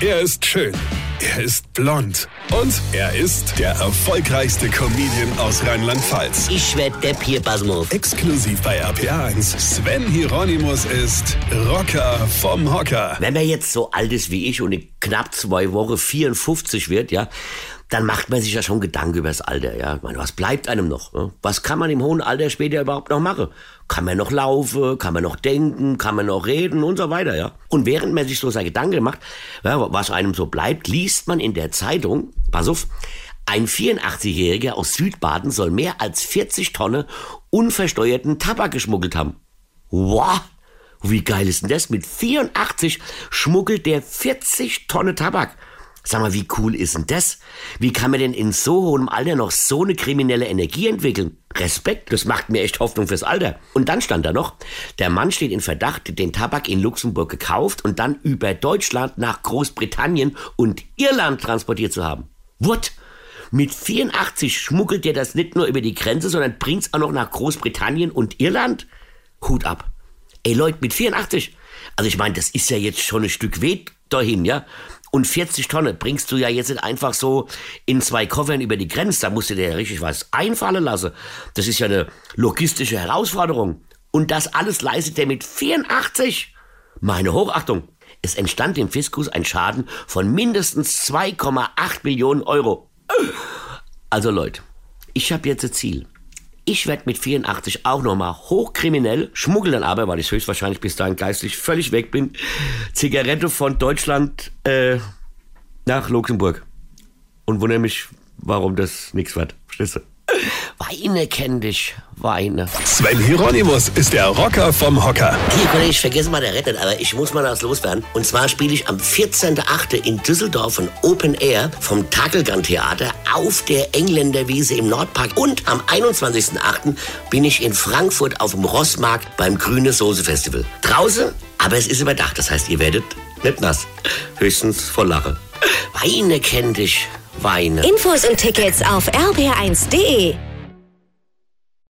Er ist schön. Er ist blond. Und er ist der erfolgreichste Comedian aus Rheinland-Pfalz. Ich werd der Pierpasmus. Exklusiv bei RPA1. Sven Hieronymus ist Rocker vom Hocker. Wenn man jetzt so alt ist wie ich und in knapp zwei Wochen 54 wird, ja, dann macht man sich ja schon Gedanken über das Alter. Ja, meine, was bleibt einem noch? Ne? Was kann man im hohen Alter später überhaupt noch machen? Kann man noch laufen? Kann man noch denken? Kann man noch reden und so weiter? Ja. Und während man sich so seine Gedanken macht, ja, was einem so bleibt, liest man in der Zeitung, pass auf, ein 84-Jähriger aus Südbaden soll mehr als 40 Tonnen unversteuerten Tabak geschmuggelt haben. Wow! Wie geil ist denn das? Mit 84 schmuggelt der 40 Tonnen Tabak. Sag mal, wie cool ist denn das? Wie kann man denn in so hohem Alter noch so eine kriminelle Energie entwickeln? Respekt, das macht mir echt Hoffnung fürs Alter. Und dann stand da noch, der Mann steht in Verdacht, den Tabak in Luxemburg gekauft und dann über Deutschland nach Großbritannien und Irland transportiert zu haben. What? Mit 84 schmuggelt der das nicht nur über die Grenze, sondern bringt's auch noch nach Großbritannien und Irland? Hut ab. Ey Leute, mit 84. Also ich meine, das ist ja jetzt schon ein Stück Weg dahin, ja. Und 40 Tonnen bringst du ja jetzt nicht einfach so in zwei Koffern über die Grenze. Da musst du dir ja richtig was einfallen lassen. Das ist ja eine logistische Herausforderung. Und das alles leistet er mit 84. Meine Hochachtung. Es entstand dem Fiskus ein Schaden von mindestens 2,8 Millionen Euro. Also Leute, ich habe jetzt ein Ziel. Ich werde mit 84 auch nochmal hochkriminell, schmuggel dann aber, weil ich höchstwahrscheinlich bis dahin geistlich völlig weg bin, Zigarette von Deutschland äh, nach Luxemburg. Und wundere mich, warum das nichts wird. Verstehst du? Weine kenn dich, Weine. Sven Hieronymus ist der Rocker vom Hocker. Hier, Kollege, ich vergesse mal der Rettet, aber ich muss mal das loswerden. Und zwar spiele ich am 14.8. in Düsseldorf ein Open Air vom Takelgan Theater auf der Engländerwiese im Nordpark. Und am 21.8. bin ich in Frankfurt auf dem Rossmarkt beim Grüne Soße Festival. Draußen, aber es ist überdacht. Das heißt, ihr werdet nicht nass. Höchstens vor Lache. Weine kenn dich, Weine. Infos und Tickets auf rb1.de.